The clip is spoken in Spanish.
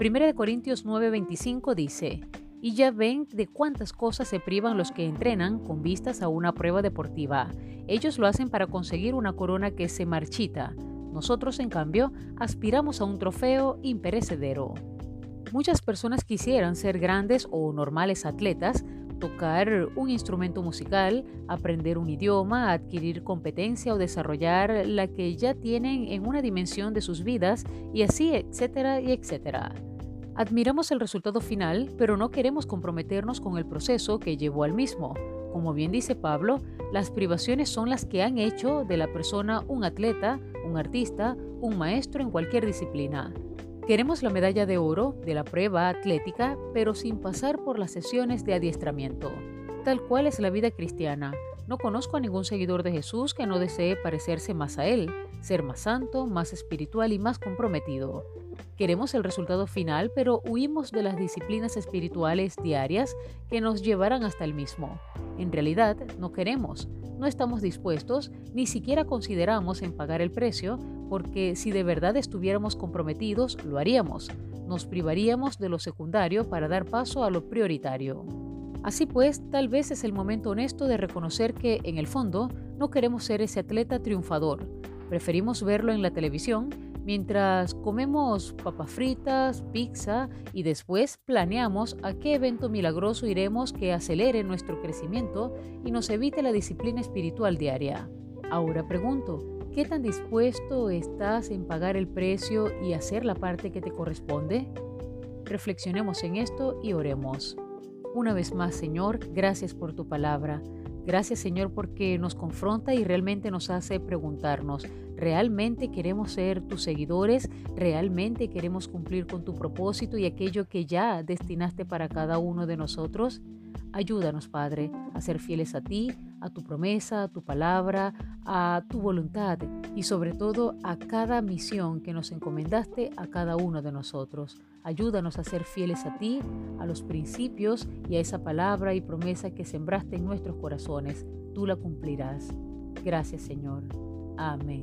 1 Corintios 9:25 dice, y ya ven de cuántas cosas se privan los que entrenan con vistas a una prueba deportiva. Ellos lo hacen para conseguir una corona que se marchita. Nosotros, en cambio, aspiramos a un trofeo imperecedero. Muchas personas quisieran ser grandes o normales atletas, tocar un instrumento musical, aprender un idioma, adquirir competencia o desarrollar la que ya tienen en una dimensión de sus vidas y así, etcétera y etcétera. Admiramos el resultado final, pero no queremos comprometernos con el proceso que llevó al mismo. Como bien dice Pablo, las privaciones son las que han hecho de la persona un atleta, un artista, un maestro en cualquier disciplina. Queremos la medalla de oro de la prueba atlética, pero sin pasar por las sesiones de adiestramiento. Tal cual es la vida cristiana. No conozco a ningún seguidor de Jesús que no desee parecerse más a Él, ser más santo, más espiritual y más comprometido. Queremos el resultado final, pero huimos de las disciplinas espirituales diarias que nos llevarán hasta el mismo. En realidad, no queremos, no estamos dispuestos, ni siquiera consideramos en pagar el precio, porque si de verdad estuviéramos comprometidos, lo haríamos. Nos privaríamos de lo secundario para dar paso a lo prioritario. Así pues, tal vez es el momento honesto de reconocer que, en el fondo, no queremos ser ese atleta triunfador. Preferimos verlo en la televisión mientras comemos papas fritas, pizza y después planeamos a qué evento milagroso iremos que acelere nuestro crecimiento y nos evite la disciplina espiritual diaria. Ahora pregunto, ¿qué tan dispuesto estás en pagar el precio y hacer la parte que te corresponde? Reflexionemos en esto y oremos. Una vez más, Señor, gracias por tu palabra. Gracias Señor porque nos confronta y realmente nos hace preguntarnos, ¿realmente queremos ser tus seguidores? ¿Realmente queremos cumplir con tu propósito y aquello que ya destinaste para cada uno de nosotros? Ayúdanos, Padre, a ser fieles a ti, a tu promesa, a tu palabra, a tu voluntad y sobre todo a cada misión que nos encomendaste a cada uno de nosotros. Ayúdanos a ser fieles a ti, a los principios y a esa palabra y promesa que sembraste en nuestros corazones. Tú la cumplirás. Gracias, Señor. Amén.